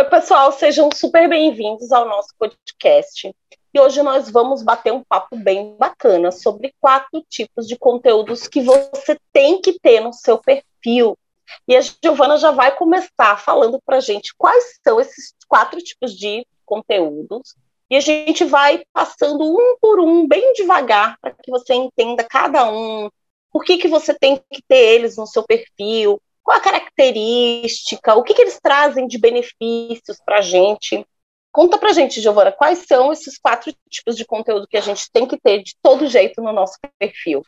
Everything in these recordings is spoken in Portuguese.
Oi, pessoal, sejam super bem-vindos ao nosso podcast. E hoje nós vamos bater um papo bem bacana sobre quatro tipos de conteúdos que você tem que ter no seu perfil. E a Giovana já vai começar falando para a gente quais são esses quatro tipos de conteúdos. E a gente vai passando um por um, bem devagar, para que você entenda cada um, por que, que você tem que ter eles no seu perfil, qual a característica, o que, que eles trazem de benefícios para a gente. Conta para a gente, Giovana, quais são esses quatro tipos de conteúdo que a gente tem que ter de todo jeito no nosso perfil?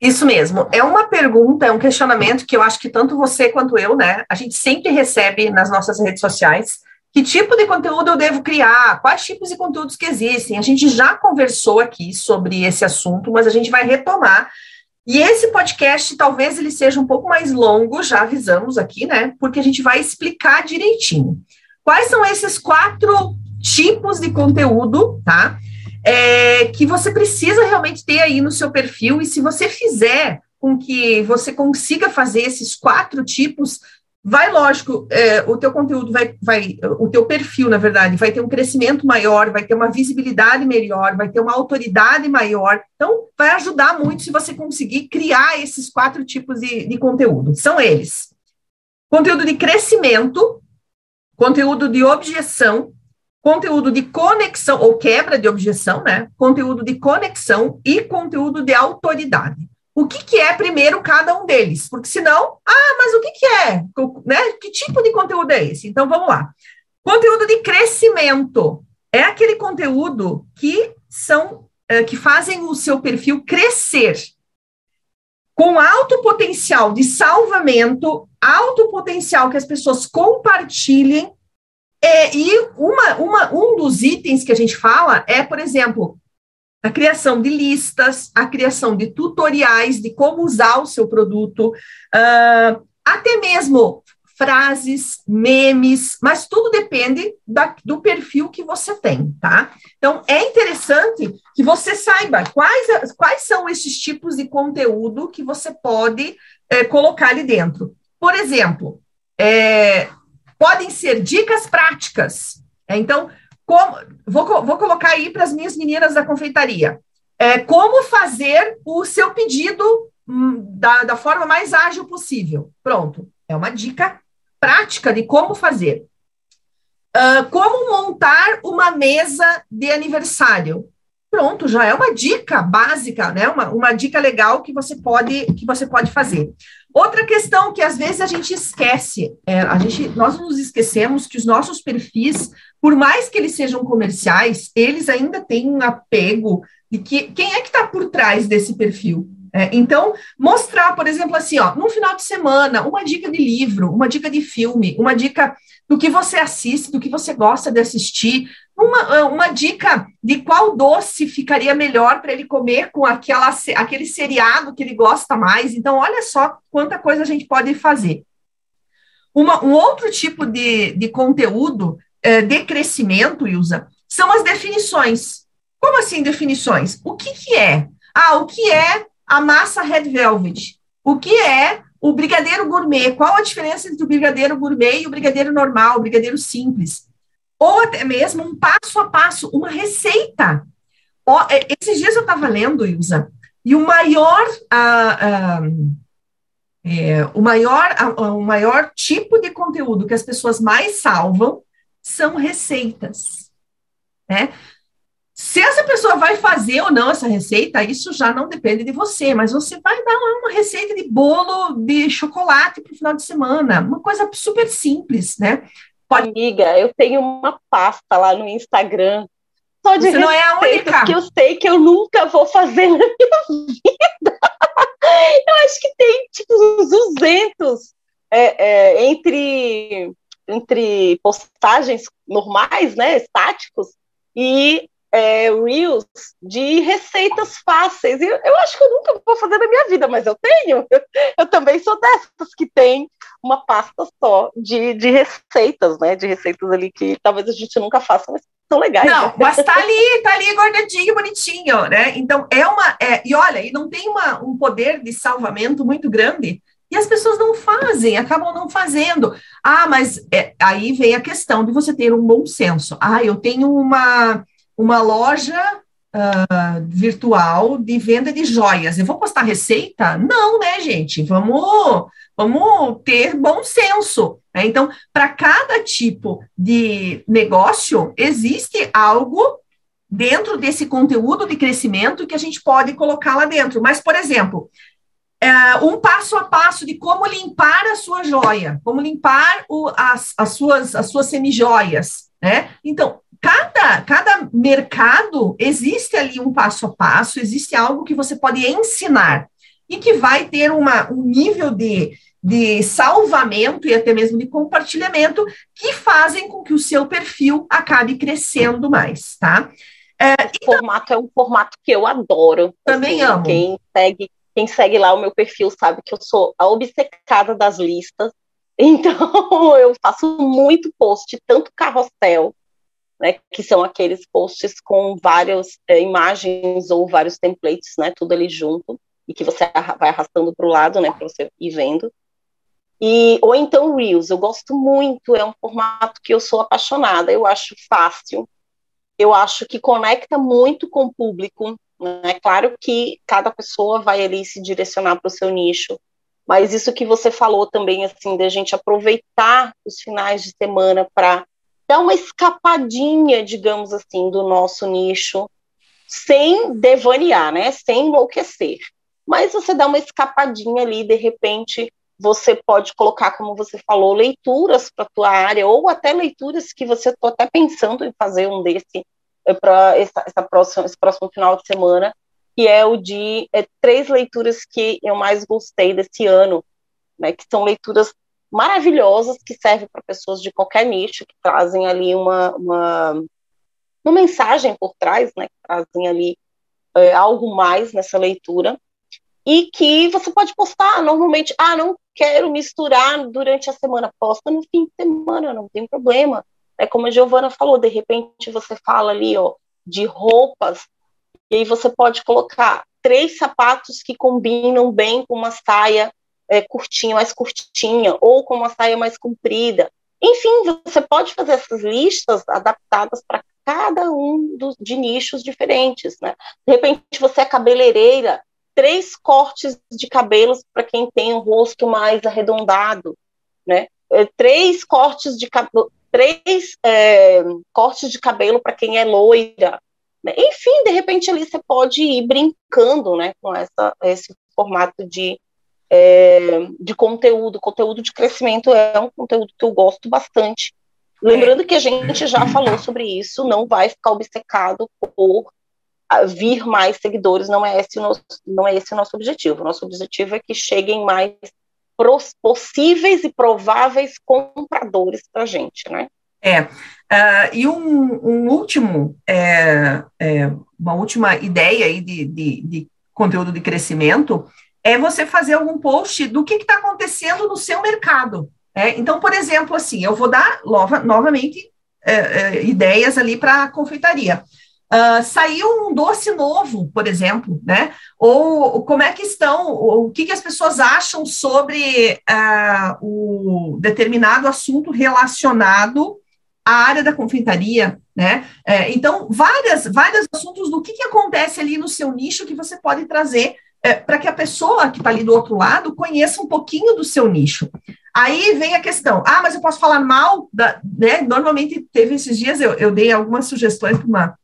Isso mesmo. É uma pergunta, é um questionamento que eu acho que tanto você quanto eu, né, a gente sempre recebe nas nossas redes sociais. Que tipo de conteúdo eu devo criar? Quais tipos de conteúdos que existem? A gente já conversou aqui sobre esse assunto, mas a gente vai retomar e esse podcast talvez ele seja um pouco mais longo, já avisamos aqui, né? Porque a gente vai explicar direitinho. Quais são esses quatro tipos de conteúdo, tá? É, que você precisa realmente ter aí no seu perfil, e se você fizer com que você consiga fazer esses quatro tipos, vai, lógico, é, o teu conteúdo vai, vai, o teu perfil, na verdade, vai ter um crescimento maior, vai ter uma visibilidade melhor, vai ter uma autoridade maior. Então, vai ajudar muito se você conseguir criar esses quatro tipos de, de conteúdo. São eles: conteúdo de crescimento, conteúdo de objeção, conteúdo de conexão ou quebra de objeção, né? Conteúdo de conexão e conteúdo de autoridade o que, que é primeiro cada um deles, porque senão, ah, mas o que, que é? Né? Que tipo de conteúdo é esse? Então vamos lá. Conteúdo de crescimento é aquele conteúdo que são é, que fazem o seu perfil crescer com alto potencial de salvamento, alto potencial que as pessoas compartilhem. É, e uma, uma, um dos itens que a gente fala é, por exemplo, a criação de listas, a criação de tutoriais de como usar o seu produto, uh, até mesmo frases, memes, mas tudo depende da, do perfil que você tem, tá? Então, é interessante que você saiba quais, quais são esses tipos de conteúdo que você pode é, colocar ali dentro. Por exemplo, é, podem ser dicas práticas. É, então, como, vou, vou colocar aí para as minhas meninas da confeitaria. É, como fazer o seu pedido hum, da, da forma mais ágil possível. Pronto. É uma dica prática de como fazer. Uh, como montar uma mesa de aniversário. Pronto, já é uma dica básica, né? Uma, uma dica legal que você pode que você pode fazer. Outra questão que às vezes a gente esquece, é, a gente, nós nos esquecemos que os nossos perfis, por mais que eles sejam comerciais, eles ainda têm um apego de que quem é que está por trás desse perfil. É, então, mostrar, por exemplo, assim, ó, num final de semana, uma dica de livro, uma dica de filme, uma dica do que você assiste, do que você gosta de assistir, uma, ah, uma dica de qual doce ficaria melhor para ele comer com aquela, aquele seriado que ele gosta mais. Então, olha só quanta coisa a gente pode fazer. Uma, um outro tipo de, de conteúdo é, de crescimento, Ilza, são as definições. Como assim definições? O que, que é? Ah, o que é a massa Red Velvet? O que é o brigadeiro gourmet? Qual a diferença entre o brigadeiro gourmet e o brigadeiro normal, o brigadeiro simples? ou até mesmo um passo a passo, uma receita. É, esses dias eu estava lendo, Ilza, e o maior, é, o, maior, o maior tipo de conteúdo que as pessoas mais salvam são receitas. Né? Se essa pessoa vai fazer ou não essa receita, isso já não depende de você, mas você vai dar uma receita de bolo de chocolate para o final de semana, uma coisa super simples, né? Amiga, eu tenho uma pasta lá no Instagram só de Você não é a única. que eu sei que eu nunca vou fazer na minha vida. Eu acho que tem tipo uns 200 é, é, entre, entre postagens normais, né, estáticos, e é, reels de receitas fáceis. Eu, eu acho que eu nunca vou fazer na minha vida, mas eu tenho. Eu, também sou dessas que tem uma pasta só de, de receitas, né? De receitas ali que talvez a gente nunca faça, mas são legais. Não, né? mas tá ali, tá ali guardadinho, bonitinho, né? Então é uma. É, e olha, e não tem uma, um poder de salvamento muito grande E as pessoas não fazem, acabam não fazendo. Ah, mas é, aí vem a questão de você ter um bom senso. Ah, eu tenho uma, uma loja uh, virtual de venda de joias. Eu vou postar receita? Não, né, gente? Vamos, vamos ter bom senso. Né? Então, para cada tipo de negócio, existe algo dentro desse conteúdo de crescimento que a gente pode colocar lá dentro. Mas, por exemplo, é, um passo a passo de como limpar a sua joia, como limpar o, as, as, suas, as suas semijoias, né? Então, cada, cada mercado existe ali um passo a passo, existe algo que você pode ensinar e que vai ter uma, um nível de, de salvamento e até mesmo de compartilhamento que fazem com que o seu perfil acabe crescendo mais, tá? É, então, formato é um formato que eu adoro. Também assim, amo. Quem segue quem segue lá o meu perfil sabe que eu sou a obcecada das listas. Então, eu faço muito post, tanto carrossel, né, que são aqueles posts com várias é, imagens ou vários templates, né, tudo ali junto, e que você vai arrastando para o lado, né, para você ir vendo. E, ou então Reels, eu gosto muito, é um formato que eu sou apaixonada, eu acho fácil, eu acho que conecta muito com o público, é claro que cada pessoa vai ali se direcionar para o seu nicho, mas isso que você falou também, assim, da gente aproveitar os finais de semana para dar uma escapadinha, digamos assim, do nosso nicho, sem devanear, né? Sem enlouquecer. Mas você dá uma escapadinha ali, de repente, você pode colocar, como você falou, leituras para a tua área, ou até leituras que você está até pensando em fazer um desse para esse próximo final de semana, que é o de é, três leituras que eu mais gostei desse ano, né, que são leituras maravilhosas que servem para pessoas de qualquer nicho, que trazem ali uma, uma, uma mensagem por trás, né, que trazem ali é, algo mais nessa leitura, e que você pode postar normalmente, ah, não quero misturar durante a semana, posta no fim de semana, não tem problema. É como a Giovana falou, de repente você fala ali, ó, de roupas, e aí você pode colocar três sapatos que combinam bem com uma saia é, curtinha, mais curtinha, ou com uma saia mais comprida. Enfim, você pode fazer essas listas adaptadas para cada um dos, de nichos diferentes, né? De repente você é cabeleireira, três cortes de cabelos para quem tem um rosto mais arredondado, né? É, três cortes de cabelo, três é, cortes de cabelo para quem é loira. Né? Enfim, de repente ali você pode ir brincando né, com essa, esse formato de, é, de conteúdo. Conteúdo de crescimento é um conteúdo que eu gosto bastante. Lembrando que a gente já falou sobre isso, não vai ficar obcecado por vir mais seguidores, não é esse o nosso, não é esse o nosso objetivo. Nosso objetivo é que cheguem mais possíveis e prováveis compradores para a gente, né? É, uh, e um, um último, é, é, uma última ideia aí de, de, de, conteúdo de crescimento é você fazer algum post do que está acontecendo no seu mercado. É? Então, por exemplo, assim, eu vou dar nova, novamente é, é, ideias ali para a confeitaria. Uh, saiu um doce novo, por exemplo, né? Ou como é que estão, o que, que as pessoas acham sobre uh, o determinado assunto relacionado à área da confeitaria, né? É, então, várias, vários assuntos do que, que acontece ali no seu nicho que você pode trazer é, para que a pessoa que está ali do outro lado conheça um pouquinho do seu nicho. Aí vem a questão, ah, mas eu posso falar mal, da, né? Normalmente teve esses dias, eu, eu dei algumas sugestões para uma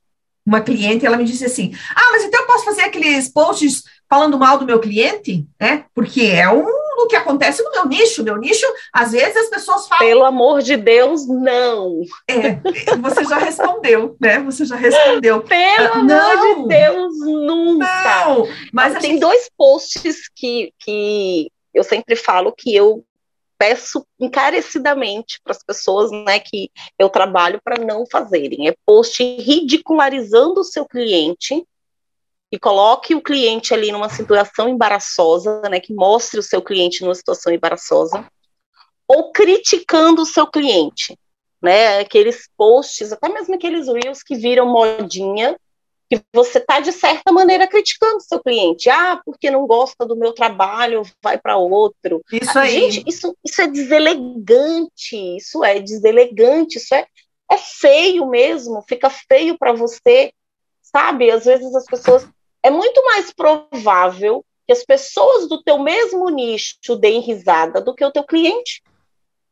uma cliente, ela me disse assim: Ah, mas então eu posso fazer aqueles posts falando mal do meu cliente? né? Porque é um do que acontece no meu nicho. Meu nicho, às vezes as pessoas falam. Pelo amor de Deus, não. É, você já respondeu, né? Você já respondeu. Pelo uh, amor não, de Deus, nunca. Não, mas tem gente... dois posts que, que eu sempre falo que eu peço encarecidamente para as pessoas né, que eu trabalho para não fazerem. É post ridicularizando o seu cliente e coloque o cliente ali numa situação embaraçosa, né, que mostre o seu cliente numa situação embaraçosa, ou criticando o seu cliente, né, aqueles posts, até mesmo aqueles reels que viram modinha, que você está, de certa maneira, criticando seu cliente. Ah, porque não gosta do meu trabalho, vai para outro. Isso aí. Gente, isso, isso é deselegante, isso é deselegante, isso é, é feio mesmo, fica feio para você, sabe? Às vezes as pessoas. É muito mais provável que as pessoas do teu mesmo nicho deem risada do que o teu cliente.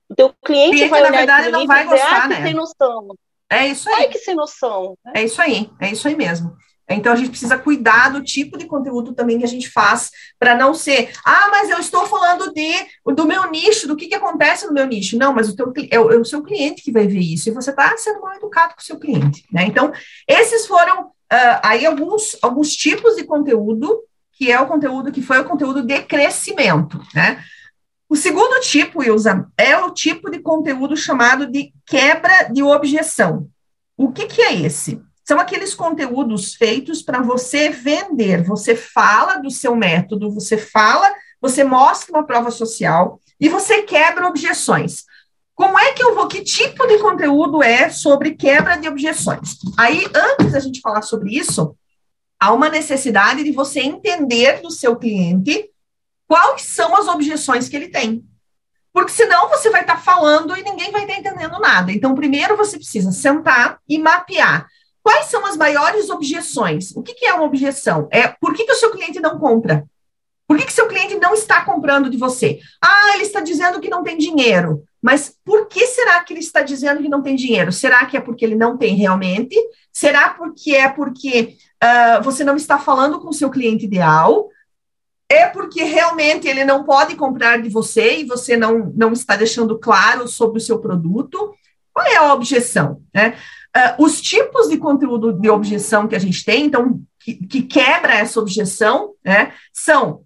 O teu cliente, cliente vai na verdade, não vai dizer, gostar, ah, né? tem noção. É isso aí. Ai, que sem noção. É isso aí, é isso aí mesmo. Então a gente precisa cuidar do tipo de conteúdo também que a gente faz para não ser, ah, mas eu estou falando de do meu nicho, do que, que acontece no meu nicho. Não, mas o teu é o, é o seu cliente que vai ver isso e você está sendo mal educado com o seu cliente, né? Então esses foram uh, aí alguns alguns tipos de conteúdo que é o conteúdo que foi o conteúdo de crescimento, né? O segundo tipo, Ilza, é o tipo de conteúdo chamado de quebra de objeção. O que, que é esse? São aqueles conteúdos feitos para você vender. Você fala do seu método, você fala, você mostra uma prova social e você quebra objeções. Como é que eu vou? Que tipo de conteúdo é sobre quebra de objeções? Aí, antes da gente falar sobre isso, há uma necessidade de você entender do seu cliente quais são as objeções que ele tem. Porque senão você vai estar tá falando e ninguém vai estar tá entendendo nada. Então, primeiro você precisa sentar e mapear. Quais são as maiores objeções? O que, que é uma objeção? É por que, que o seu cliente não compra? Por que, que seu cliente não está comprando de você? Ah, ele está dizendo que não tem dinheiro. Mas por que será que ele está dizendo que não tem dinheiro? Será que é porque ele não tem realmente? Será porque é porque uh, você não está falando com o seu cliente ideal? é porque realmente ele não pode comprar de você e você não, não está deixando claro sobre o seu produto. Qual é a objeção? Né? Uh, os tipos de conteúdo de objeção que a gente tem, então, que, que quebra essa objeção, né, são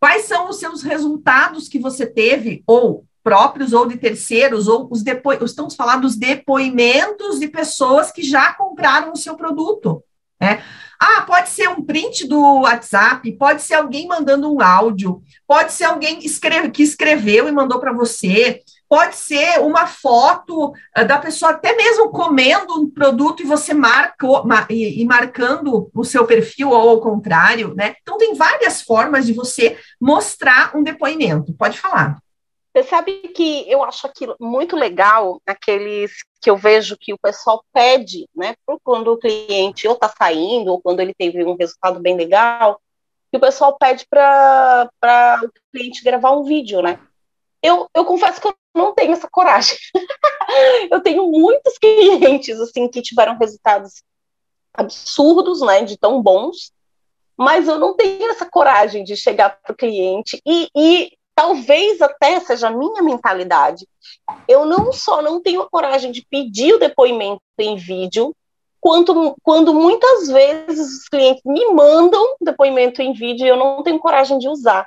quais são os seus resultados que você teve, ou próprios ou de terceiros, ou os depo... estamos falando dos depoimentos de pessoas que já compraram o seu produto. Né? Ah, pode ser um print do WhatsApp, pode ser alguém mandando um áudio, pode ser alguém escreve, que escreveu e mandou para você, pode ser uma foto uh, da pessoa até mesmo comendo um produto e você marcou ma, e, e, marcando o seu perfil ou ao contrário, né? Então tem várias formas de você mostrar um depoimento. Pode falar. Você sabe que eu acho aquilo muito legal, aqueles que eu vejo que o pessoal pede, né, quando o cliente ou está saindo, ou quando ele teve um resultado bem legal, que o pessoal pede para o cliente gravar um vídeo, né? Eu, eu confesso que eu não tenho essa coragem. eu tenho muitos clientes, assim, que tiveram resultados absurdos, né, de tão bons, mas eu não tenho essa coragem de chegar para o cliente e, e talvez até seja a minha mentalidade. Eu não só não tenho a coragem de pedir o depoimento em vídeo, quanto quando muitas vezes os clientes me mandam depoimento em vídeo e eu não tenho coragem de usar.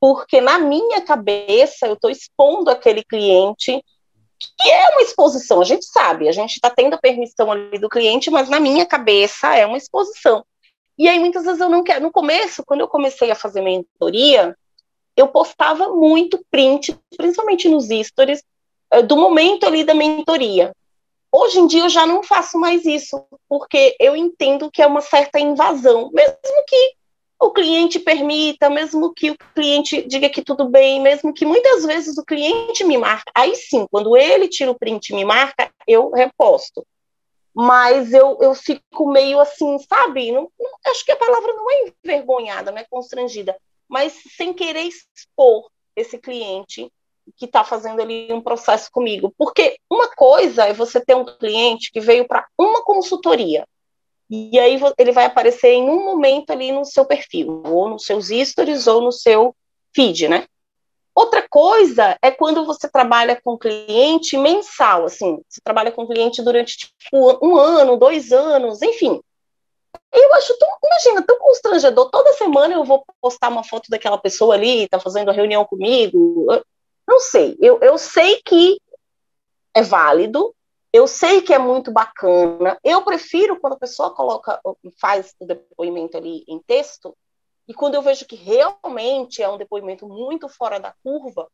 Porque na minha cabeça eu estou expondo aquele cliente, que é uma exposição, a gente sabe, a gente está tendo a permissão ali do cliente, mas na minha cabeça é uma exposição. E aí muitas vezes eu não quero. No começo, quando eu comecei a fazer mentoria, eu postava muito print, principalmente nos stories, eh, do momento ali da mentoria. Hoje em dia eu já não faço mais isso, porque eu entendo que é uma certa invasão, mesmo que o cliente permita, mesmo que o cliente diga que tudo bem, mesmo que muitas vezes o cliente me marca, aí sim, quando ele tira o print e me marca, eu reposto. Mas eu, eu fico meio assim, sabe? Não, não, acho que a palavra não é envergonhada, não é constrangida, mas sem querer expor esse cliente que está fazendo ali um processo comigo. Porque uma coisa é você ter um cliente que veio para uma consultoria, e aí ele vai aparecer em um momento ali no seu perfil, ou nos seus stories, ou no seu feed, né? Outra coisa é quando você trabalha com cliente mensal, assim, você trabalha com cliente durante tipo, um ano, dois anos, enfim. Eu acho tão, imagina, tão constrangedor. Toda semana eu vou postar uma foto daquela pessoa ali, tá fazendo a reunião comigo. Não sei. Eu, eu sei que é válido, eu sei que é muito bacana. Eu prefiro quando a pessoa coloca, faz o depoimento ali em texto, e quando eu vejo que realmente é um depoimento muito fora da curva,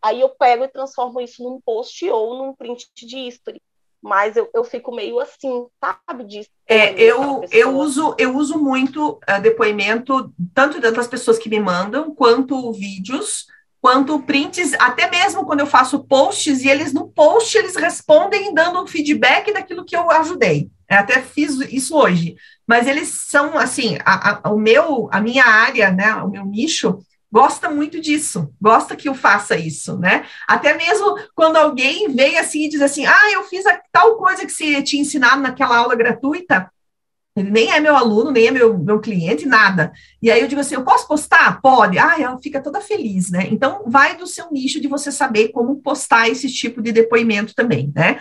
aí eu pego e transformo isso num post ou num print de history. Mas eu, eu fico meio assim, sabe disso. É, eu, eu, uso, eu uso muito uh, depoimento, tanto das pessoas que me mandam, quanto vídeos, quanto prints, até mesmo quando eu faço posts, e eles no post eles respondem dando um feedback daquilo que eu ajudei. Eu até fiz isso hoje. Mas eles são, assim, a, a, o meu, a minha área, né, o meu nicho, gosta muito disso, gosta que eu faça isso, né? Até mesmo quando alguém vem assim e diz assim, ah, eu fiz a tal coisa que você tinha ensinado naquela aula gratuita, ele nem é meu aluno, nem é meu, meu cliente, nada. E aí eu digo assim, eu posso postar? Pode. Ah, ela fica toda feliz, né? Então, vai do seu nicho de você saber como postar esse tipo de depoimento também, né?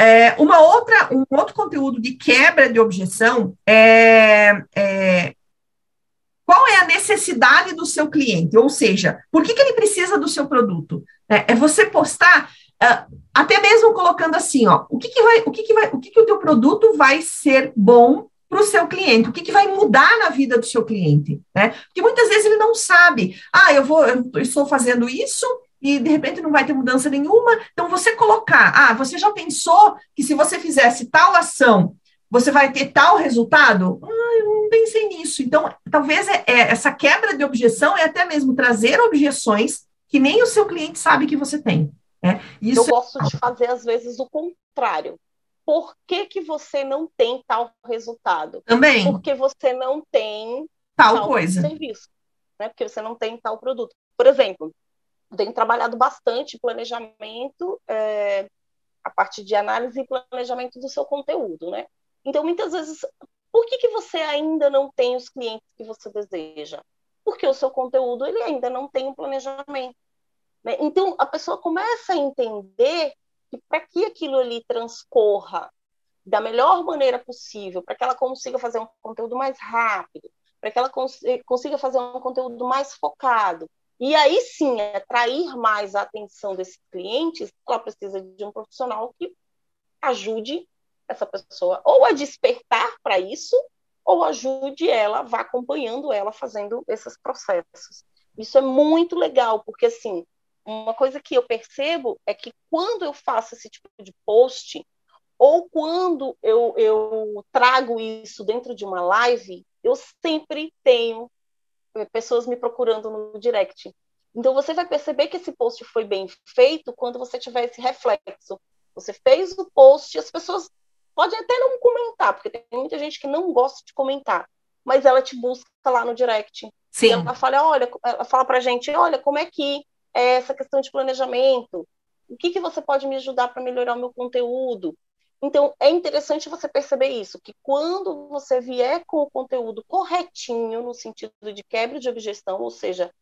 É, uma outra, um outro conteúdo de quebra de objeção é, é qual é a necessidade do seu cliente, ou seja, por que, que ele precisa do seu produto? É, é você postar, uh, até mesmo colocando assim, ó, o que, que vai, o que, que vai, o que, que o teu produto vai ser bom para o seu cliente, o que, que vai mudar na vida do seu cliente, né? Porque muitas vezes ele não sabe, ah, eu vou, eu estou fazendo isso e de repente não vai ter mudança nenhuma. Então, você colocar, ah, você já pensou que se você fizesse tal ação, você vai ter tal resultado? Ah, eu não pensei nisso. Então, talvez é, é, essa quebra de objeção é até mesmo trazer objeções que nem o seu cliente sabe que você tem. Né? Isso eu gosto é... de fazer, às vezes, o contrário. Por que, que você não tem tal resultado? Também. Porque você não tem tal, tal coisa. serviço. Né? Porque você não tem tal produto. Por exemplo, eu tenho trabalhado bastante planejamento, é, a partir de análise e planejamento do seu conteúdo, né? Então, muitas vezes, por que, que você ainda não tem os clientes que você deseja? Porque o seu conteúdo ele ainda não tem um planejamento. Né? Então, a pessoa começa a entender que para que aquilo ali transcorra da melhor maneira possível, para que ela consiga fazer um conteúdo mais rápido, para que ela cons consiga fazer um conteúdo mais focado, e aí sim atrair mais a atenção desses clientes, ela precisa de um profissional que ajude essa pessoa ou a despertar para isso, ou ajude ela, vá acompanhando ela fazendo esses processos. Isso é muito legal, porque assim, uma coisa que eu percebo é que quando eu faço esse tipo de post, ou quando eu, eu trago isso dentro de uma live, eu sempre tenho eh, pessoas me procurando no direct. Então você vai perceber que esse post foi bem feito quando você tiver esse reflexo. Você fez o post e as pessoas Pode até não comentar, porque tem muita gente que não gosta de comentar, mas ela te busca lá no direct. Sim. ela fala, olha, ela fala pra gente, olha, como é que é essa questão de planejamento? O que, que você pode me ajudar para melhorar o meu conteúdo? Então, é interessante você perceber isso, que quando você vier com o conteúdo corretinho, no sentido de quebra de objeção, ou seja,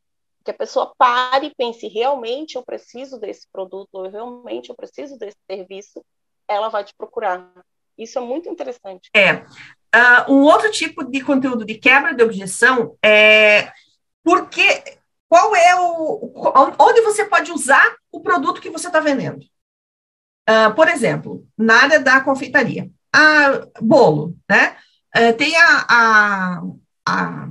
que a pessoa pare e pense, realmente eu preciso desse produto, ou realmente eu preciso desse serviço, ela vai te procurar. Isso é muito interessante. É. Uh, um outro tipo de conteúdo de quebra de objeção é porque qual é o onde você pode usar o produto que você está vendendo. Uh, por exemplo, na área da confeitaria, a bolo, né? Uh, tem a, a, a,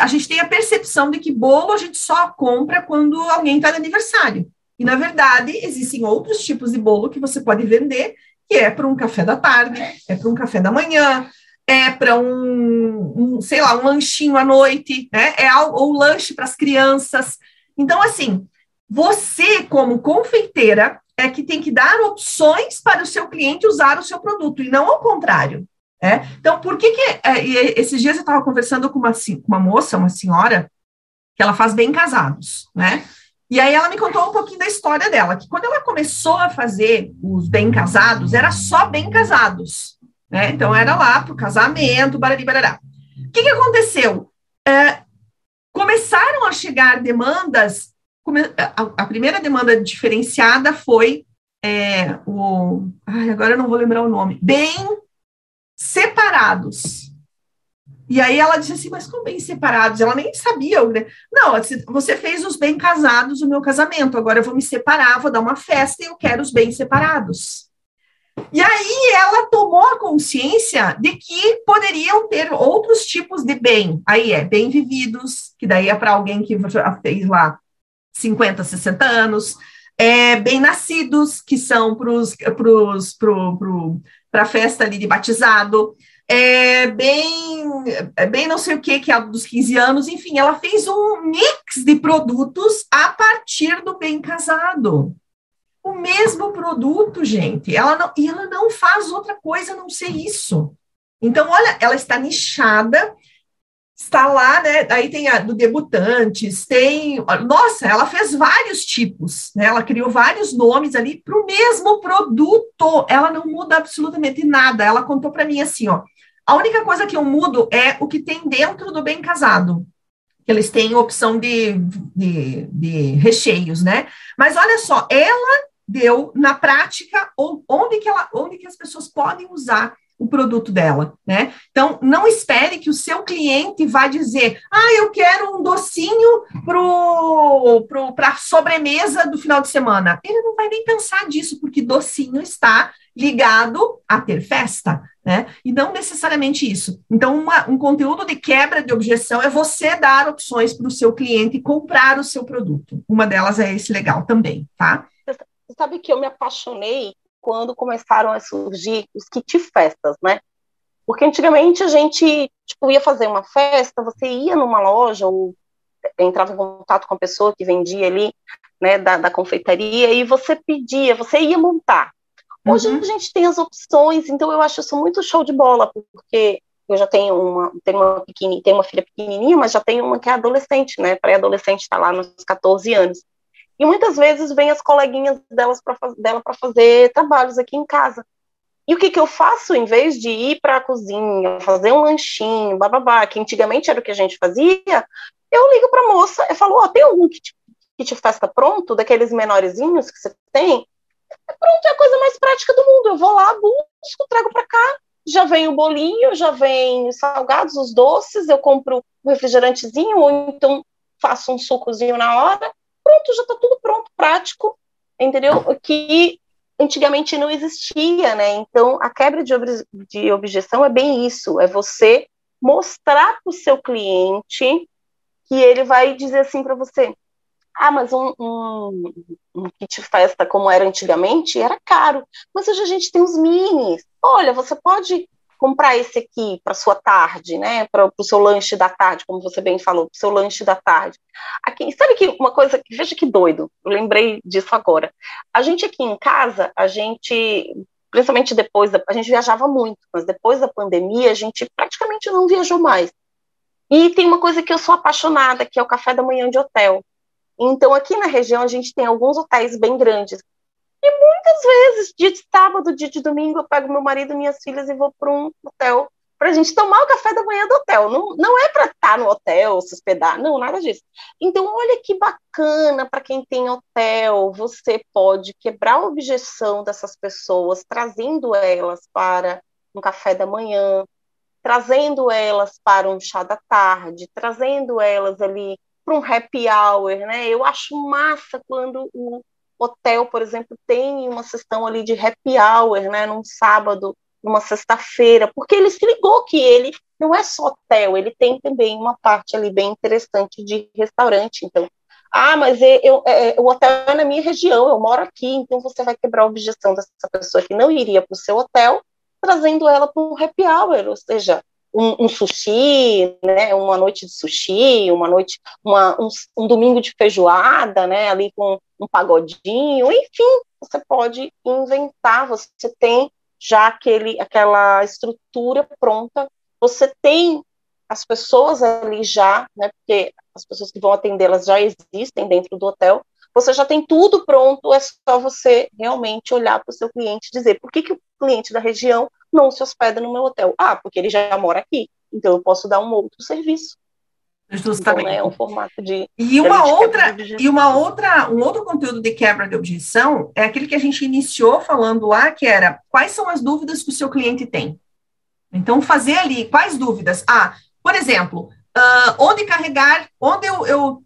a gente tem a percepção de que bolo a gente só compra quando alguém está de aniversário. E, na verdade, existem outros tipos de bolo que você pode vender que é para um café da tarde, é para um café da manhã, é para um, um, sei lá, um lanchinho à noite, né? É ou lanche para as crianças. Então, assim, você, como confeiteira, é que tem que dar opções para o seu cliente usar o seu produto, e não ao contrário. Né? Então, por que que... É, esses dias eu estava conversando com uma, uma moça, uma senhora, que ela faz bem casados, né? E aí ela me contou um pouquinho da história dela, que quando ela começou a fazer os bem casados, era só bem casados, né? Então era lá para o casamento, barari, barará. O que, que aconteceu? É, começaram a chegar demandas, a, a, primeira demanda diferenciada foi é, o, ai, agora eu não vou lembrar o nome, bem separados. E aí ela disse assim, mas como bem separados? Ela nem sabia, né? Não, você fez os bem casados o meu casamento, agora eu vou me separar, vou dar uma festa e eu quero os bem separados. E aí ela tomou a consciência de que poderiam ter outros tipos de bem. Aí é bem vividos, que daí é para alguém que fez lá 50, 60 anos. é, bem-nascidos, que são para a festa ali de batizado, é, bem, é, bem não sei o que, que é dos 15 anos, enfim, ela fez um mix de produtos a partir do bem casado. O mesmo produto, gente, ela não, e ela não faz outra coisa a não ser isso. Então, olha, ela está nichada, está lá, né? Aí tem a do debutantes, tem. Nossa, ela fez vários tipos, né? Ela criou vários nomes ali para o mesmo produto. Ela não muda absolutamente nada. Ela contou para mim assim, ó. A única coisa que eu mudo é o que tem dentro do bem casado. Eles têm opção de, de, de recheios, né? Mas olha só, ela deu na prática onde que, ela, onde que as pessoas podem usar o produto dela, né? Então, não espere que o seu cliente vá dizer, ah, eu quero um docinho para a sobremesa do final de semana. Ele não vai nem pensar disso, porque docinho está ligado a ter festa, né? E não necessariamente isso. Então, uma, um conteúdo de quebra de objeção é você dar opções para o seu cliente comprar o seu produto. Uma delas é esse legal também, tá? Você sabe que eu me apaixonei quando começaram a surgir os kit festas, né? Porque antigamente a gente tipo, ia fazer uma festa, você ia numa loja ou entrava em contato com a pessoa que vendia ali, né, da, da confeitaria, e você pedia, você ia montar. Hoje uhum. a gente tem as opções, então eu acho isso muito show de bola, porque eu já tenho uma, tenho uma, pequeni, tenho uma filha pequenininha, mas já tenho uma que é adolescente, né, pré-adolescente, está lá nos 14 anos. E muitas vezes vem as coleguinhas delas pra, dela para fazer trabalhos aqui em casa. E o que, que eu faço, em vez de ir para a cozinha, fazer um lanchinho, bababá, que antigamente era o que a gente fazia, eu ligo para a moça e falo, ó, oh, tem algum kit, kit festa pronto, daqueles menorzinhos que você tem? Pronto, é a coisa mais prática do mundo. Eu vou lá, busco, trago para cá, já vem o bolinho, já vem os salgados, os doces, eu compro um refrigerantezinho, ou então faço um sucozinho na hora, pronto, já está tudo pronto, prático, entendeu? Que antigamente não existia, né? Então, a quebra de, de objeção é bem isso, é você mostrar para o seu cliente que ele vai dizer assim para você, ah, mas um, um, um, kit festa como era antigamente era caro, mas hoje a gente tem os minis. Olha, você pode comprar esse aqui para sua tarde, né? Para o seu lanche da tarde, como você bem falou, para o seu lanche da tarde. Aqui, sabe que uma coisa, veja que doido, eu lembrei disso agora. A gente aqui em casa, a gente, principalmente depois, da, a gente viajava muito, mas depois da pandemia a gente praticamente não viajou mais. E tem uma coisa que eu sou apaixonada, que é o café da manhã de hotel. Então, aqui na região, a gente tem alguns hotéis bem grandes. E muitas vezes, dia de sábado, dia de domingo, eu pego meu marido minhas filhas e vou para um hotel para a gente tomar o café da manhã do hotel. Não, não é para estar no hotel, se hospedar, não, nada disso. Então, olha que bacana para quem tem hotel, você pode quebrar a objeção dessas pessoas, trazendo elas para um café da manhã, trazendo elas para um chá da tarde, trazendo elas ali para um happy hour, né? Eu acho massa quando o hotel, por exemplo, tem uma sessão ali de happy hour, né? Num sábado, numa sexta-feira, porque ele se ligou que ele não é só hotel, ele tem também uma parte ali bem interessante de restaurante. Então, ah, mas eu, é, o hotel é na minha região, eu moro aqui, então você vai quebrar a objeção dessa pessoa que não iria para o seu hotel, trazendo ela para um happy hour, ou seja, um, um, sushi, né, uma noite de sushi, uma noite, uma, um, um, domingo de feijoada, né, ali com um pagodinho, enfim, você pode inventar, você tem já aquele, aquela estrutura pronta, você tem as pessoas ali já, né, porque as pessoas que vão atendê-las já existem dentro do hotel, você já tem tudo pronto, é só você realmente olhar para o seu cliente e dizer por que, que o cliente da região não se hospeda no meu hotel. Ah, porque ele já mora aqui, então eu posso dar um outro serviço. Justamente. Então, né, é um formato de. E uma outra, e uma outra, um outro conteúdo de quebra de objeção é aquele que a gente iniciou falando lá, que era quais são as dúvidas que o seu cliente tem. Então, fazer ali, quais dúvidas? Ah, por exemplo, uh, onde carregar, onde eu, eu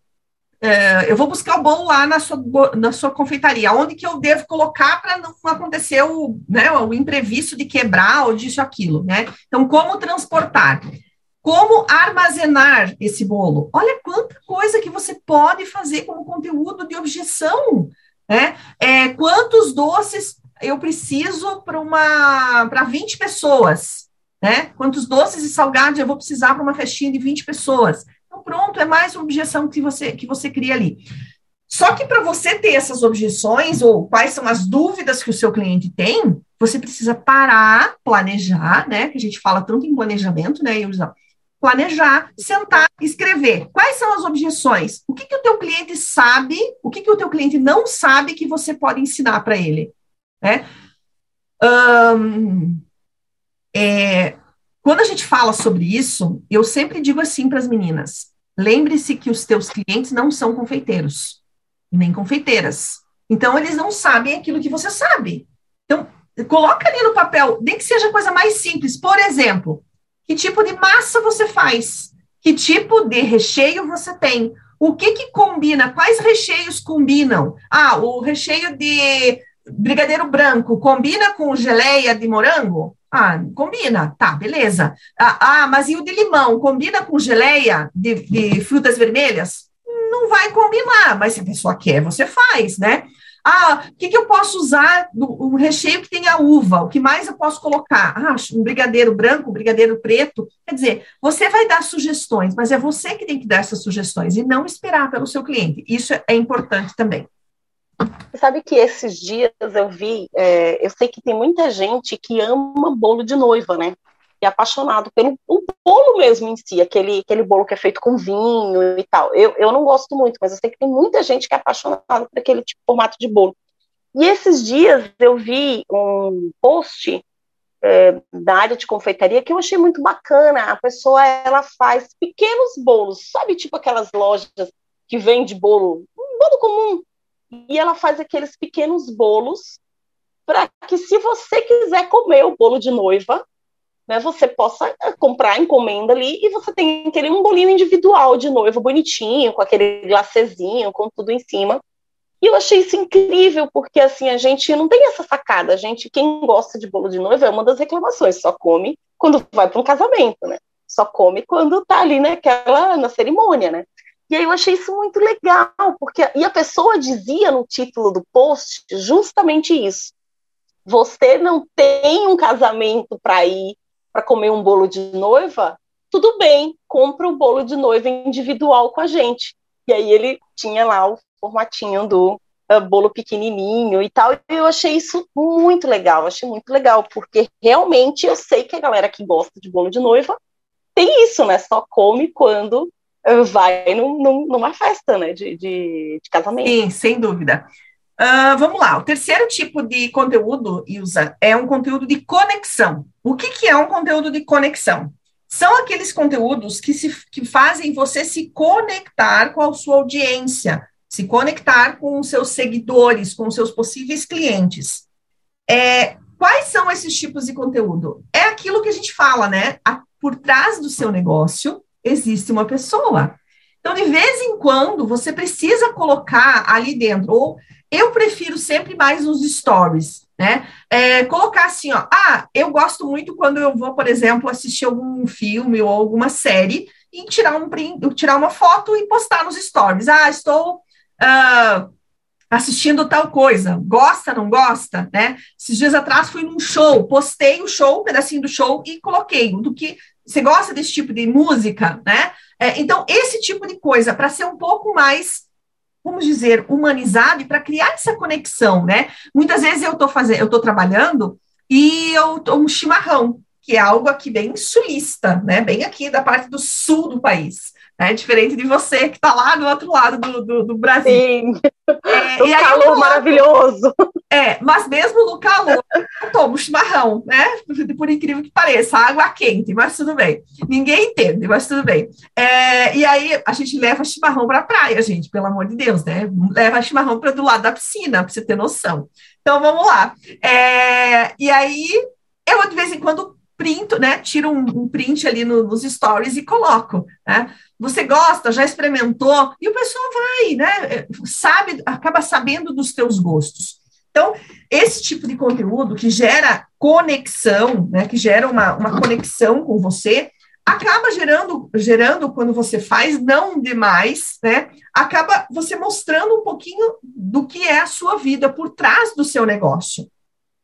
eu vou buscar o bolo lá na sua, na sua confeitaria, onde que eu devo colocar para não acontecer o, né, o imprevisto de quebrar ou disso aquilo, né? Então, como transportar? Como armazenar esse bolo? Olha quanta coisa que você pode fazer como conteúdo de objeção. né? É, quantos doces eu preciso para uma para 20 pessoas, né? Quantos doces e salgados eu vou precisar para uma festinha de 20 pessoas? Pronto, é mais uma objeção que você que você cria ali. Só que para você ter essas objeções ou quais são as dúvidas que o seu cliente tem, você precisa parar, planejar, né? Que a gente fala tanto em planejamento, né, Ilza? Planejar, sentar, escrever. Quais são as objeções? O que, que o teu cliente sabe? O que, que o teu cliente não sabe que você pode ensinar para ele? Né? É, quando a gente fala sobre isso, eu sempre digo assim para as meninas: lembre-se que os teus clientes não são confeiteiros nem confeiteiras. Então, eles não sabem aquilo que você sabe. Então, coloca ali no papel, nem que seja coisa mais simples. Por exemplo, que tipo de massa você faz? Que tipo de recheio você tem? O que que combina? Quais recheios combinam? Ah, o recheio de brigadeiro branco combina com geleia de morango? Ah, combina, tá, beleza. Ah, ah mas e o de limão? Combina com geleia de, de frutas vermelhas? não vai combinar, mas se a pessoa quer, você faz, né? Ah, o que, que eu posso usar? Um recheio que tenha uva, o que mais eu posso colocar? Ah, um brigadeiro branco, um brigadeiro preto. Quer dizer, você vai dar sugestões, mas é você que tem que dar essas sugestões e não esperar pelo seu cliente. Isso é importante também. Sabe que esses dias eu vi, é, eu sei que tem muita gente que ama bolo de noiva, né? e apaixonado pelo o bolo mesmo em si, aquele, aquele bolo que é feito com vinho e tal. Eu, eu não gosto muito, mas eu sei que tem muita gente que é apaixonada por aquele tipo, formato de bolo. E esses dias eu vi um post é, da área de confeitaria que eu achei muito bacana. A pessoa ela faz pequenos bolos, sabe, tipo aquelas lojas que vende bolo, um bolo comum. E ela faz aqueles pequenos bolos para que, se você quiser comer o bolo de noiva, né, você possa eh, comprar a encomenda ali e você tem aquele um bolinho individual de noivo bonitinho, com aquele glacezinho, com tudo em cima. E eu achei isso incrível, porque assim, a gente não tem essa sacada. A gente, quem gosta de bolo de noiva, é uma das reclamações, só come quando vai para um casamento, né? Só come quando tá ali naquela, na cerimônia, né? E aí eu achei isso muito legal, porque e a pessoa dizia no título do post justamente isso. Você não tem um casamento para ir, para comer um bolo de noiva, tudo bem, compra o bolo de noiva individual com a gente. E aí ele tinha lá o formatinho do uh, bolo pequenininho e tal. E eu achei isso muito legal, achei muito legal, porque realmente eu sei que a galera que gosta de bolo de noiva tem isso, né? Só come quando vai num, num, numa festa, né? De, de, de casamento. Sim, sem dúvida. Uh, vamos lá, o terceiro tipo de conteúdo, Ilza, é um conteúdo de conexão. O que, que é um conteúdo de conexão? São aqueles conteúdos que, se, que fazem você se conectar com a sua audiência, se conectar com os seus seguidores, com os seus possíveis clientes. É, quais são esses tipos de conteúdo? É aquilo que a gente fala, né? A, por trás do seu negócio existe uma pessoa. Então, de vez em quando, você precisa colocar ali dentro, ou eu prefiro sempre mais os stories, né? É, colocar assim, ó, ah, eu gosto muito quando eu vou, por exemplo, assistir algum filme ou alguma série e tirar um print, tirar uma foto e postar nos stories. Ah, estou uh, assistindo tal coisa. Gosta, não gosta, né? Esses dias atrás fui num show, postei o show, um pedacinho do show e coloquei do que você gosta desse tipo de música, né? É, então, esse tipo de coisa, para ser um pouco mais vamos dizer, humanizado e para criar essa conexão, né? Muitas vezes eu estou fazendo, eu estou trabalhando e eu tomo chimarrão, que é algo aqui bem sulista, né? Bem aqui da parte do sul do país. Né? Diferente de você que está lá do outro lado do, do, do Brasil. Sim. É, e calor coloco, maravilhoso. É, mas mesmo no calor, eu tomo chimarrão, né? Por incrível que pareça, água quente, mas tudo bem. Ninguém entende, mas tudo bem. É, e aí a gente leva chimarrão para a praia, gente, pelo amor de Deus, né? Leva chimarrão para do lado da piscina, para você ter noção. Então vamos lá. É, e aí eu de vez em quando printo, né? Tiro um, um print ali no, nos stories e coloco, né? Você gosta, já experimentou, e o pessoal vai, né? Sabe, acaba sabendo dos teus gostos. Então, esse tipo de conteúdo que gera conexão, né? Que gera uma, uma conexão com você, acaba gerando, gerando quando você faz, não demais, né? Acaba você mostrando um pouquinho do que é a sua vida por trás do seu negócio.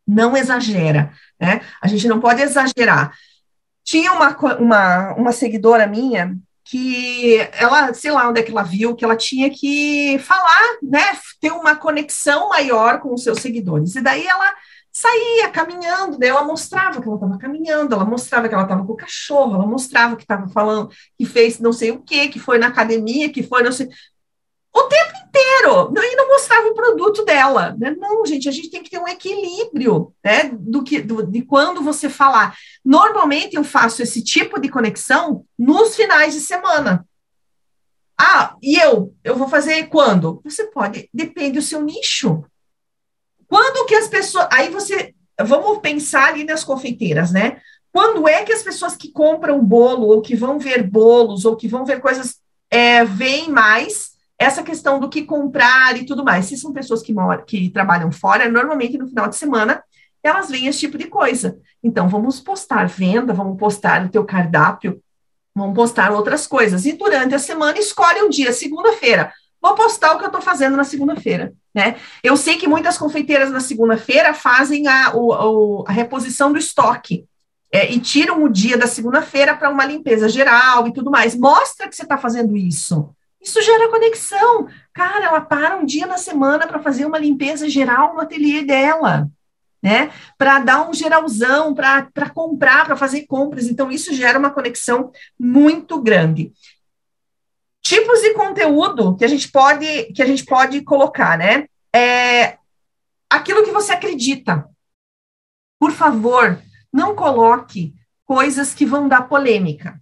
Não exagera, né? A gente não pode exagerar. Tinha uma, uma, uma seguidora minha que ela, sei lá onde é que ela viu, que ela tinha que falar, né, ter uma conexão maior com os seus seguidores. E daí ela saía caminhando, daí ela mostrava que ela estava caminhando, ela mostrava que ela estava com o cachorro, ela mostrava que estava falando, que fez não sei o que, que foi na academia, que foi não sei. O tempo inteiro, e não mostrava o produto dela. Né? Não, gente, a gente tem que ter um equilíbrio né, do que, do, de quando você falar. Normalmente eu faço esse tipo de conexão nos finais de semana. Ah, e eu? Eu vou fazer quando? Você pode, depende do seu nicho. Quando que as pessoas. Aí você. Vamos pensar ali nas confeiteiras, né? Quando é que as pessoas que compram bolo, ou que vão ver bolos, ou que vão ver coisas, é, veem mais essa questão do que comprar e tudo mais. Se são pessoas que, moram, que trabalham fora, normalmente no final de semana, elas veem esse tipo de coisa. Então, vamos postar venda, vamos postar o teu cardápio, vamos postar outras coisas. E durante a semana, escolhe um dia, segunda-feira vou postar o que eu estou fazendo na segunda-feira. Né? Eu sei que muitas confeiteiras na segunda-feira fazem a, o, a reposição do estoque é, e tiram o dia da segunda-feira para uma limpeza geral e tudo mais. Mostra que você está fazendo isso. Isso gera conexão. Cara, ela para um dia na semana para fazer uma limpeza geral no ateliê dela. Né, para dar um geralzão, para comprar, para fazer compras. Então, isso gera uma conexão muito grande tipos de conteúdo que a gente pode que a gente pode colocar, né? É aquilo que você acredita. Por favor, não coloque coisas que vão dar polêmica.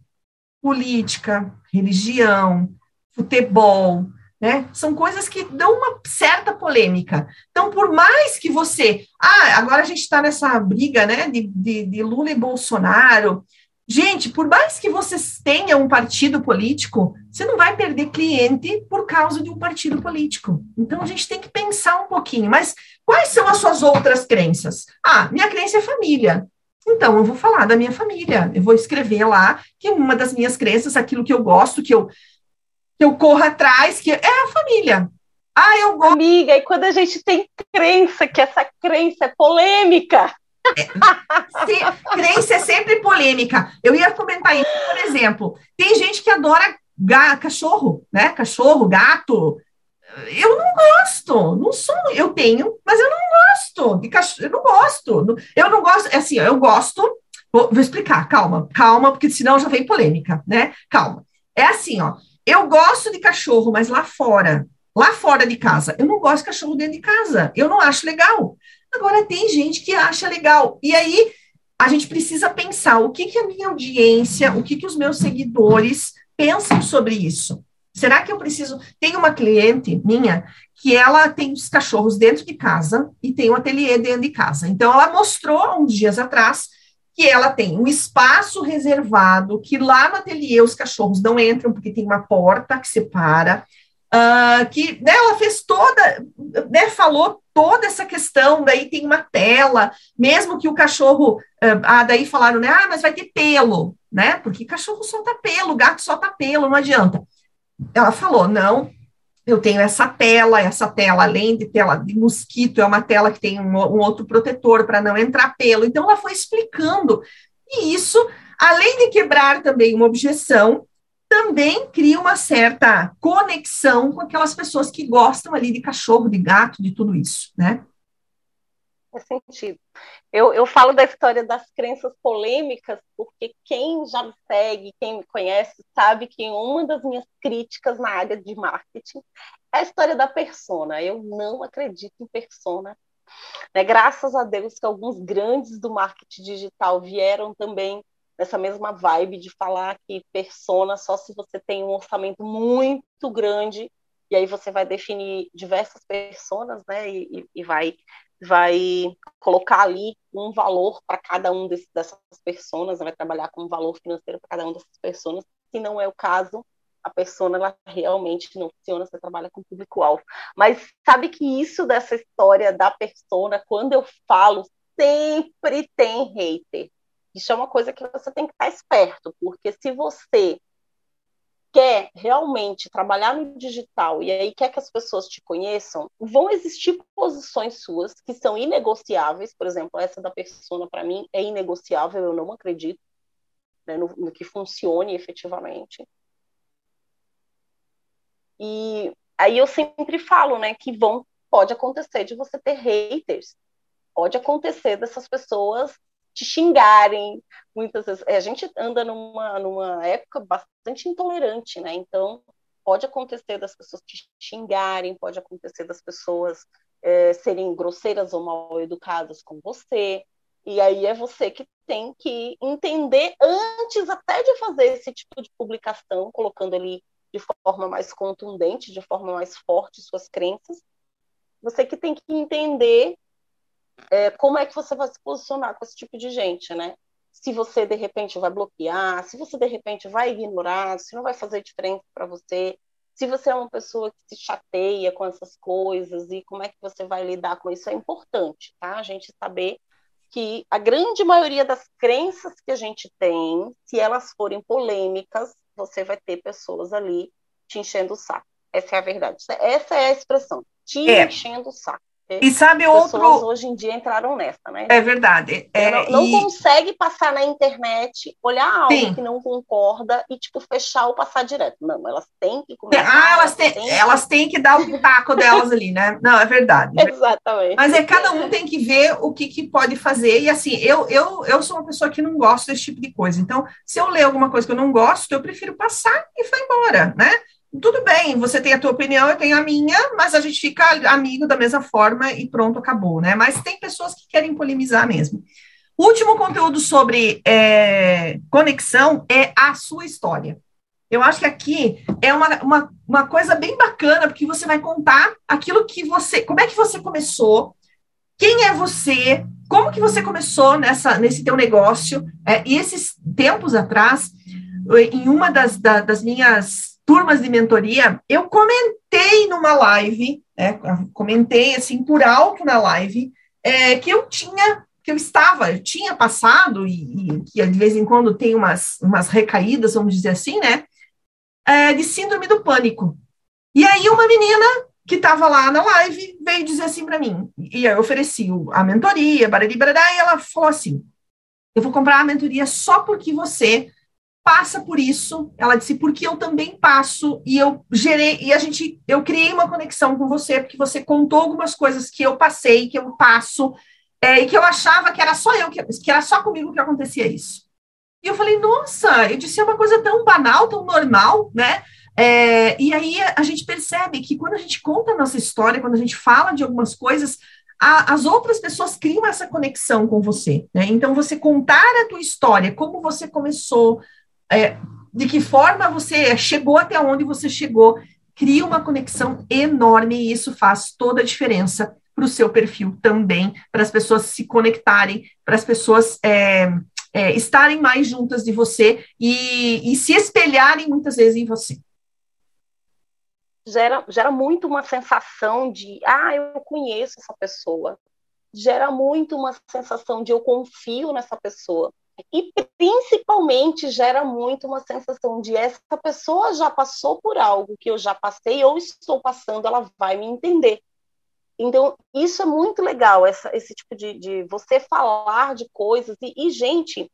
Política, religião, futebol, né? São coisas que dão uma certa polêmica. Então, por mais que você. Ah, agora a gente está nessa briga, né, de, de, de Lula e Bolsonaro. Gente, por mais que vocês tenham um partido político, você não vai perder cliente por causa de um partido político. Então a gente tem que pensar um pouquinho. Mas quais são as suas outras crenças? Ah, minha crença é família. Então eu vou falar da minha família. Eu vou escrever lá que uma das minhas crenças, aquilo que eu gosto, que eu que eu corro atrás, que é a família. Ah, eu gosto. Amiga, e quando a gente tem crença, que essa crença é polêmica, se, crença é sempre polêmica. Eu ia comentar isso, por exemplo, tem gente que adora cachorro, né? Cachorro, gato. Eu não gosto, não sou, eu tenho, mas eu não gosto de cachorro, eu não gosto. Eu não gosto, é assim, eu gosto, vou, vou explicar, calma, calma, porque senão já vem polêmica, né? Calma. É assim, ó, eu gosto de cachorro, mas lá fora, lá fora de casa, eu não gosto de cachorro dentro de casa, eu não acho legal. Agora, tem gente que acha legal. E aí, a gente precisa pensar o que, que a minha audiência, o que, que os meus seguidores pensam sobre isso. Será que eu preciso. Tem uma cliente minha que ela tem os cachorros dentro de casa e tem um ateliê dentro de casa. Então, ela mostrou uns dias atrás que ela tem um espaço reservado, que lá no ateliê os cachorros não entram, porque tem uma porta que separa. Uh, que né, ela fez toda, né, falou toda essa questão, daí tem uma tela, mesmo que o cachorro, uh, ah, daí falaram, né, ah, mas vai ter pelo, né, porque cachorro solta pelo, gato solta pelo, não adianta. Ela falou, não, eu tenho essa tela, essa tela, além de tela de mosquito, é uma tela que tem um, um outro protetor para não entrar pelo, então ela foi explicando, e isso, além de quebrar também uma objeção, também cria uma certa conexão com aquelas pessoas que gostam ali de cachorro, de gato, de tudo isso, né? Faz sentido. Eu, eu falo da história das crenças polêmicas, porque quem já me segue, quem me conhece, sabe que uma das minhas críticas na área de marketing é a história da persona. Eu não acredito em persona. Né? Graças a Deus que alguns grandes do marketing digital vieram também nessa mesma vibe de falar que persona só se você tem um orçamento muito grande e aí você vai definir diversas personas, né, e, e vai vai colocar ali um valor para cada um desse, dessas personas, vai trabalhar com um valor financeiro para cada uma dessas pessoas, se não é o caso, a persona ela realmente não funciona, você trabalha com público-alvo. Mas sabe que isso dessa história da persona, quando eu falo, sempre tem hater. Isso é uma coisa que você tem que estar esperto, porque se você quer realmente trabalhar no digital e aí quer que as pessoas te conheçam, vão existir posições suas que são inegociáveis. Por exemplo, essa da persona, para mim, é inegociável, eu não acredito né, no, no que funcione efetivamente. E aí eu sempre falo, né, que vão, pode acontecer de você ter haters, pode acontecer dessas pessoas te xingarem, muitas vezes. A gente anda numa, numa época bastante intolerante, né? Então, pode acontecer das pessoas te xingarem, pode acontecer das pessoas é, serem grosseiras ou mal educadas com você. E aí é você que tem que entender antes até de fazer esse tipo de publicação, colocando ali de forma mais contundente, de forma mais forte suas crenças. Você que tem que entender é, como é que você vai se posicionar com esse tipo de gente, né? Se você de repente vai bloquear, se você de repente vai ignorar, se não vai fazer diferença para você, se você é uma pessoa que se chateia com essas coisas e como é que você vai lidar com isso é importante, tá? A gente saber que a grande maioria das crenças que a gente tem, se elas forem polêmicas, você vai ter pessoas ali te enchendo o saco. Essa é a verdade. Essa é a expressão. Te é. enchendo o saco. E sabe outro. Pessoas hoje em dia entraram nessa, né? É verdade. É, não, não e... consegue passar na internet, olhar algo Sim. que não concorda e, tipo, fechar ou passar direto. Não, elas têm que começar. Ah, elas têm, têm elas têm que dar o pitaco delas ali, né? Não, é verdade. Exatamente. Mas é cada um tem que ver o que, que pode fazer. E assim, eu, eu, eu sou uma pessoa que não gosto desse tipo de coisa. Então, se eu ler alguma coisa que eu não gosto, eu prefiro passar e foi embora, né? Tudo bem, você tem a tua opinião, eu tenho a minha, mas a gente fica amigo da mesma forma e pronto, acabou, né? Mas tem pessoas que querem polemizar mesmo. Último conteúdo sobre é, conexão é a sua história. Eu acho que aqui é uma, uma, uma coisa bem bacana, porque você vai contar aquilo que você. Como é que você começou? Quem é você? Como que você começou nessa, nesse teu negócio? É, e esses tempos atrás, em uma das, da, das minhas turmas de mentoria, eu comentei numa live, né, comentei assim por alto na live, é, que eu tinha, que eu estava, eu tinha passado, e, e, que de vez em quando tem umas, umas recaídas, vamos dizer assim, né, é, de síndrome do pânico. E aí uma menina que estava lá na live veio dizer assim para mim, e eu ofereci a mentoria, barari, barará, e ela falou assim, eu vou comprar a mentoria só porque você passa por isso. Ela disse, porque eu também passo, e eu gerei, e a gente, eu criei uma conexão com você, porque você contou algumas coisas que eu passei, que eu passo, é, e que eu achava que era só eu, que, que era só comigo que acontecia isso. E eu falei, nossa, eu disse, é uma coisa tão banal, tão normal, né? É, e aí a gente percebe que quando a gente conta a nossa história, quando a gente fala de algumas coisas, as outras pessoas criam essa conexão com você, né? Então, você contar a tua história, como você começou, é, de que forma você chegou até onde você chegou, cria uma conexão enorme e isso faz toda a diferença para o seu perfil também, para as pessoas se conectarem, para as pessoas é, é, estarem mais juntas de você e, e se espelharem muitas vezes em você gera, gera muito uma sensação de, ah, eu conheço essa pessoa. Gera muito uma sensação de eu confio nessa pessoa. E principalmente gera muito uma sensação de essa pessoa já passou por algo que eu já passei ou estou passando, ela vai me entender. Então, isso é muito legal, essa, esse tipo de, de você falar de coisas. E, e gente,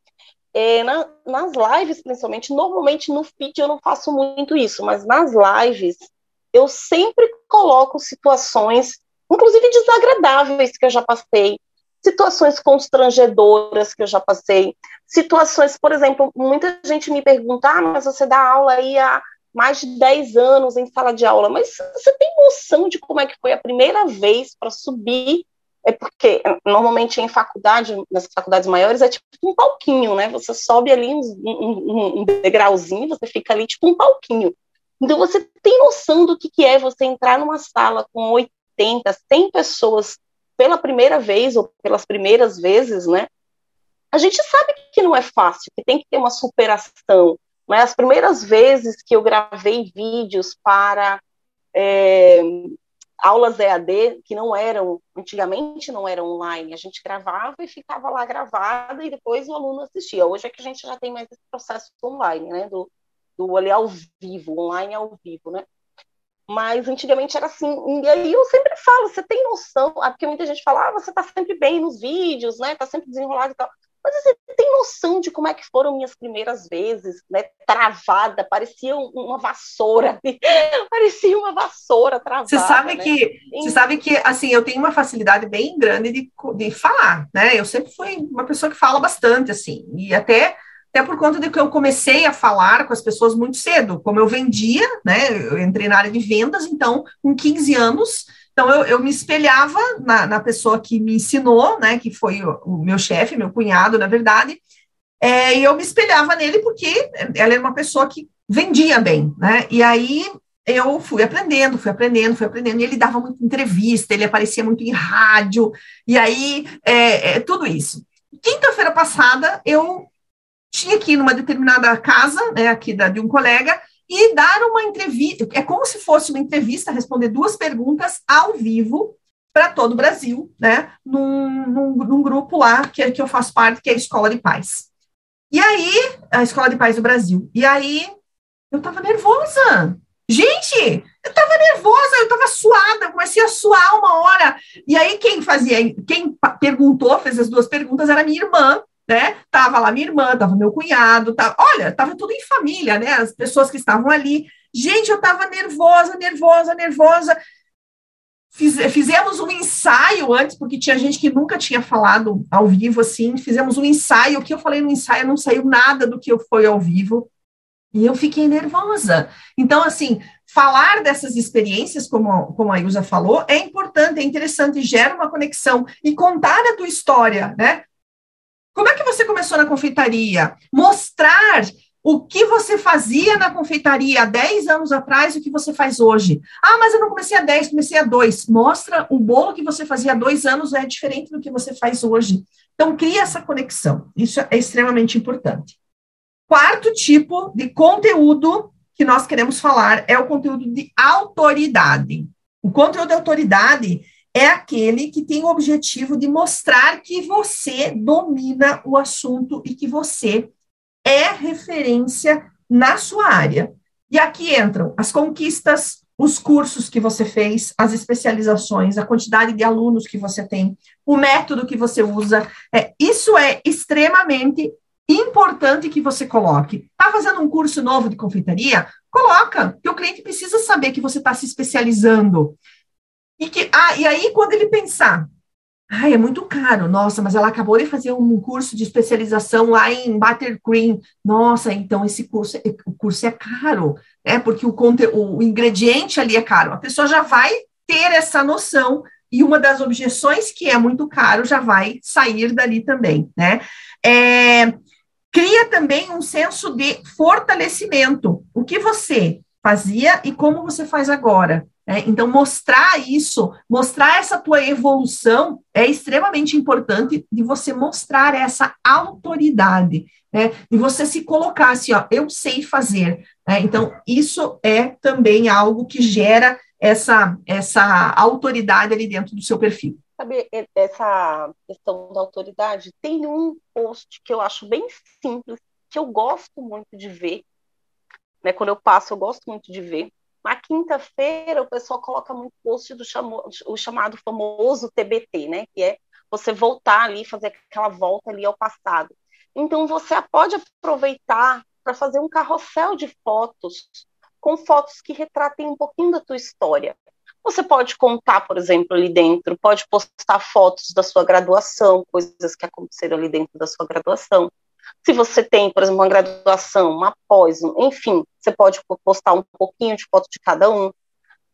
é, na, nas lives, principalmente, normalmente no feed eu não faço muito isso, mas nas lives eu sempre coloco situações, inclusive desagradáveis que eu já passei, situações constrangedoras que eu já passei, situações, por exemplo, muita gente me pergunta, ah, mas você dá aula aí há mais de 10 anos em sala de aula, mas você tem noção de como é que foi a primeira vez para subir? É porque normalmente em faculdade, nas faculdades maiores, é tipo um palquinho, né? Você sobe ali um, um, um degrauzinho, você fica ali tipo um palquinho. Então você tem noção do que, que é você entrar numa sala com 80, 100 pessoas pela primeira vez ou pelas primeiras vezes, né? A gente sabe que não é fácil, que tem que ter uma superação. Né? As primeiras vezes que eu gravei vídeos para é, aulas EAD que não eram, antigamente não eram online, a gente gravava e ficava lá gravada e depois o aluno assistia. Hoje é que a gente já tem mais esse processo online, né, do, do ao vivo, online ao vivo, né. Mas antigamente era assim, e aí eu sempre falo, você tem noção, ah, porque muita gente fala, ah, você tá sempre bem nos vídeos, né, tá sempre desenrolado e tal. Mas você tem noção de como é que foram minhas primeiras vezes, né? Travada, parecia uma vassoura, parecia uma vassoura travada. Você sabe né? que, você sabe que, assim, eu tenho uma facilidade bem grande de, de falar, né? Eu sempre fui uma pessoa que fala bastante, assim, e até até por conta de que eu comecei a falar com as pessoas muito cedo, como eu vendia, né? Eu entrei na área de vendas, então, com 15 anos, então, eu, eu me espelhava na, na, pessoa que me ensinou, né, que foi o, o meu chefe, meu cunhado, na verdade, é, e eu me espelhava nele porque ela era uma pessoa que vendia bem, né, e aí eu fui aprendendo, fui aprendendo, fui aprendendo, e ele dava muita entrevista, ele aparecia muito em rádio, e aí, é, é tudo isso. Quinta-feira passada, eu tinha que ir numa determinada casa, né, aqui da, de um colega, e dar uma entrevista. É como se fosse uma entrevista, responder duas perguntas ao vivo para todo o Brasil, né? Num, num, num, grupo lá que, que eu faço parte, que é a Escola de Paz. E aí, a Escola de Paz do Brasil. E aí, eu tava nervosa. Gente, eu tava nervosa, eu tava suada, eu comecei a suar uma hora. E aí, quem fazia, quem perguntou, fez as duas perguntas, era minha irmã, né? Tava lá minha irmã, tava meu cunhado, tava, olha, tava tudo em família, né? As pessoas que estavam ali. Gente, eu tava nervosa, nervosa, nervosa. Fiz, fizemos um ensaio antes, porque tinha gente que nunca tinha falado ao vivo assim. Fizemos um ensaio. O que eu falei no ensaio não saiu nada do que eu foi ao vivo. E eu fiquei nervosa. Então, assim, falar dessas experiências, como, como a Ilza falou, é importante, é interessante, gera uma conexão. E contar a tua história, né? Como é que você começou na confeitaria? Mostrar o que você fazia na confeitaria há 10 anos atrás e o que você faz hoje. Ah, mas eu não comecei a 10, comecei a 2. Mostra o bolo que você fazia há dois anos é diferente do que você faz hoje. Então, cria essa conexão. Isso é extremamente importante. Quarto tipo de conteúdo que nós queremos falar é o conteúdo de autoridade. O conteúdo de autoridade é aquele que tem o objetivo de mostrar que você domina o assunto e que você é referência na sua área. E aqui entram as conquistas, os cursos que você fez, as especializações, a quantidade de alunos que você tem, o método que você usa. É, isso é extremamente importante que você coloque. Está fazendo um curso novo de confeitaria? Coloca, porque o cliente precisa saber que você está se especializando. E, que, ah, e aí, quando ele pensar, ai, é muito caro, nossa, mas ela acabou de fazer um curso de especialização lá em buttercream, nossa, então esse curso, é, o curso é caro, né, porque o, o ingrediente ali é caro. A pessoa já vai ter essa noção e uma das objeções que é muito caro já vai sair dali também, né? É, cria também um senso de fortalecimento. O que você fazia e como você faz agora. Né? Então, mostrar isso, mostrar essa tua evolução é extremamente importante de você mostrar essa autoridade, né? De você se colocar assim, ó, eu sei fazer. Né? Então, isso é também algo que gera essa, essa autoridade ali dentro do seu perfil. Sabe, essa questão da autoridade, tem um post que eu acho bem simples, que eu gosto muito de ver, né? Quando eu passo, eu gosto muito de ver, na quinta-feira, o pessoal coloca muito post do chamo, o chamado famoso TBT, né? Que é você voltar ali, fazer aquela volta ali ao passado. Então, você pode aproveitar para fazer um carrossel de fotos, com fotos que retratem um pouquinho da tua história. Você pode contar, por exemplo, ali dentro, pode postar fotos da sua graduação, coisas que aconteceram ali dentro da sua graduação. Se você tem, por exemplo, uma graduação, uma pós, enfim, você pode postar um pouquinho de foto de cada um.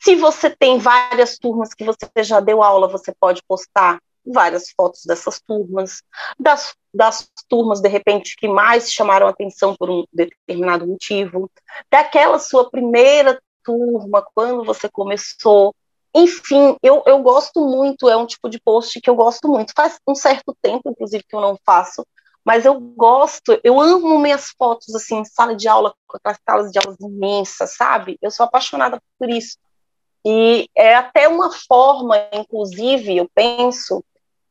Se você tem várias turmas que você já deu aula, você pode postar várias fotos dessas turmas, das, das turmas, de repente, que mais chamaram atenção por um determinado motivo, daquela sua primeira turma, quando você começou. Enfim, eu, eu gosto muito, é um tipo de post que eu gosto muito. Faz um certo tempo, inclusive, que eu não faço, mas eu gosto, eu amo minhas fotos assim, sala de aula, com aquelas salas de aulas imensas, sabe? Eu sou apaixonada por isso. E é até uma forma, inclusive, eu penso,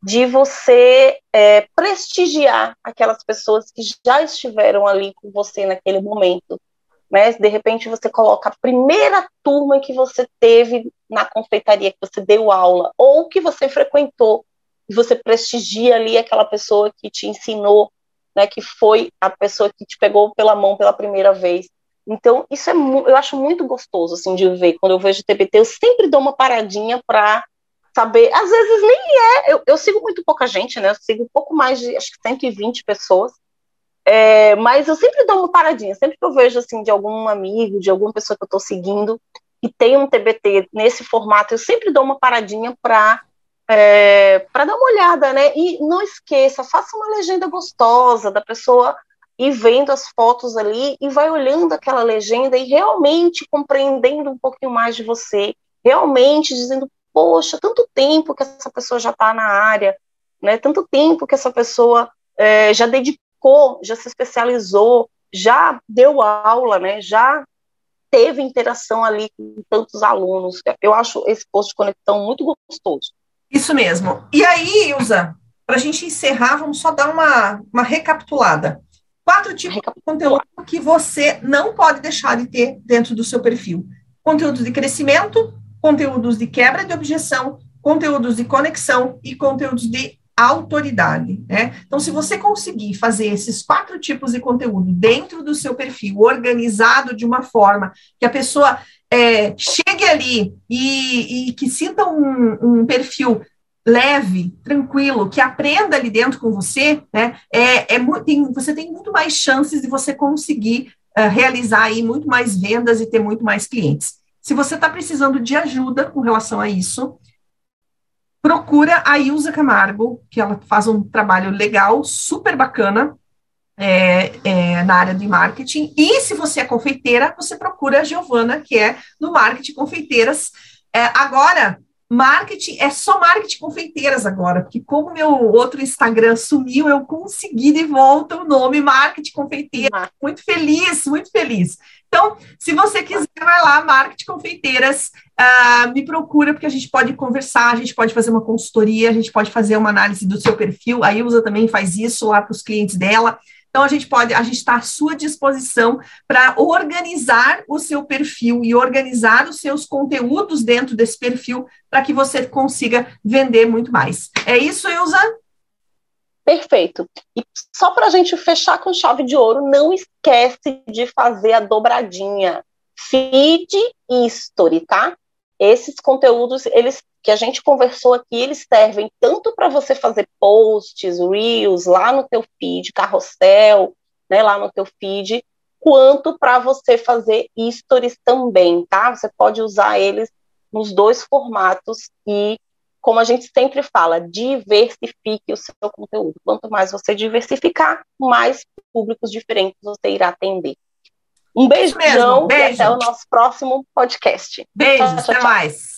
de você é, prestigiar aquelas pessoas que já estiveram ali com você naquele momento. Né? De repente você coloca a primeira turma que você teve na confeitaria, que você deu aula, ou que você frequentou, e você prestigia ali aquela pessoa que te ensinou, né, que foi a pessoa que te pegou pela mão pela primeira vez. Então, isso é eu acho muito gostoso assim de ver. Quando eu vejo TBT, eu sempre dou uma paradinha para saber. Às vezes nem é. Eu, eu, sigo muito pouca gente, né? Eu sigo um pouco mais de acho que 120 pessoas. É, mas eu sempre dou uma paradinha. Sempre que eu vejo assim de algum amigo, de alguma pessoa que eu estou seguindo e tem um TBT nesse formato, eu sempre dou uma paradinha para é, para dar uma olhada, né? E não esqueça, faça uma legenda gostosa da pessoa e vendo as fotos ali e vai olhando aquela legenda e realmente compreendendo um pouquinho mais de você, realmente dizendo, poxa, tanto tempo que essa pessoa já está na área, né? Tanto tempo que essa pessoa é, já dedicou, já se especializou, já deu aula, né? Já teve interação ali com tantos alunos. Eu acho esse posto de conexão muito gostoso. Isso mesmo. E aí, Ilza, para a gente encerrar, vamos só dar uma, uma recapitulada. Quatro tipos de conteúdo que você não pode deixar de ter dentro do seu perfil: conteúdos de crescimento, conteúdos de quebra de objeção, conteúdos de conexão e conteúdos de autoridade, né? Então, se você conseguir fazer esses quatro tipos de conteúdo dentro do seu perfil, organizado de uma forma que a pessoa é, chegue ali e, e que sinta um, um perfil leve, tranquilo, que aprenda ali dentro com você, né, é, é tem, você tem muito mais chances de você conseguir uh, realizar aí muito mais vendas e ter muito mais clientes. Se você está precisando de ajuda com relação a isso, procura a Ilza Camargo, que ela faz um trabalho legal, super bacana, é, é, na área de marketing. E se você é confeiteira, você procura a Giovana, que é no Marketing Confeiteiras. É, agora, Marketing é só marketing confeiteiras agora, porque como meu outro Instagram sumiu, eu consegui de volta o nome Marketing Confeiteiras. Muito feliz, muito feliz. Então, se você quiser, vai lá, Marketing Confeiteiras, uh, me procura, porque a gente pode conversar, a gente pode fazer uma consultoria, a gente pode fazer uma análise do seu perfil. A Ilza também faz isso lá para os clientes dela. Então, a gente pode, a gente está à sua disposição para organizar o seu perfil e organizar os seus conteúdos dentro desse perfil para que você consiga vender muito mais. É isso, Ilza? Perfeito. E só para a gente fechar com chave de ouro, não esquece de fazer a dobradinha. Feed e story, tá? Esses conteúdos, eles que a gente conversou aqui, eles servem tanto para você fazer posts, reels lá no teu feed, carrossel, né, lá no teu feed, quanto para você fazer stories também, tá? Você pode usar eles nos dois formatos e, como a gente sempre fala, diversifique o seu conteúdo. Quanto mais você diversificar, mais públicos diferentes você irá atender. Um beijão Beijo. e até o nosso próximo podcast. Beijo, até mais.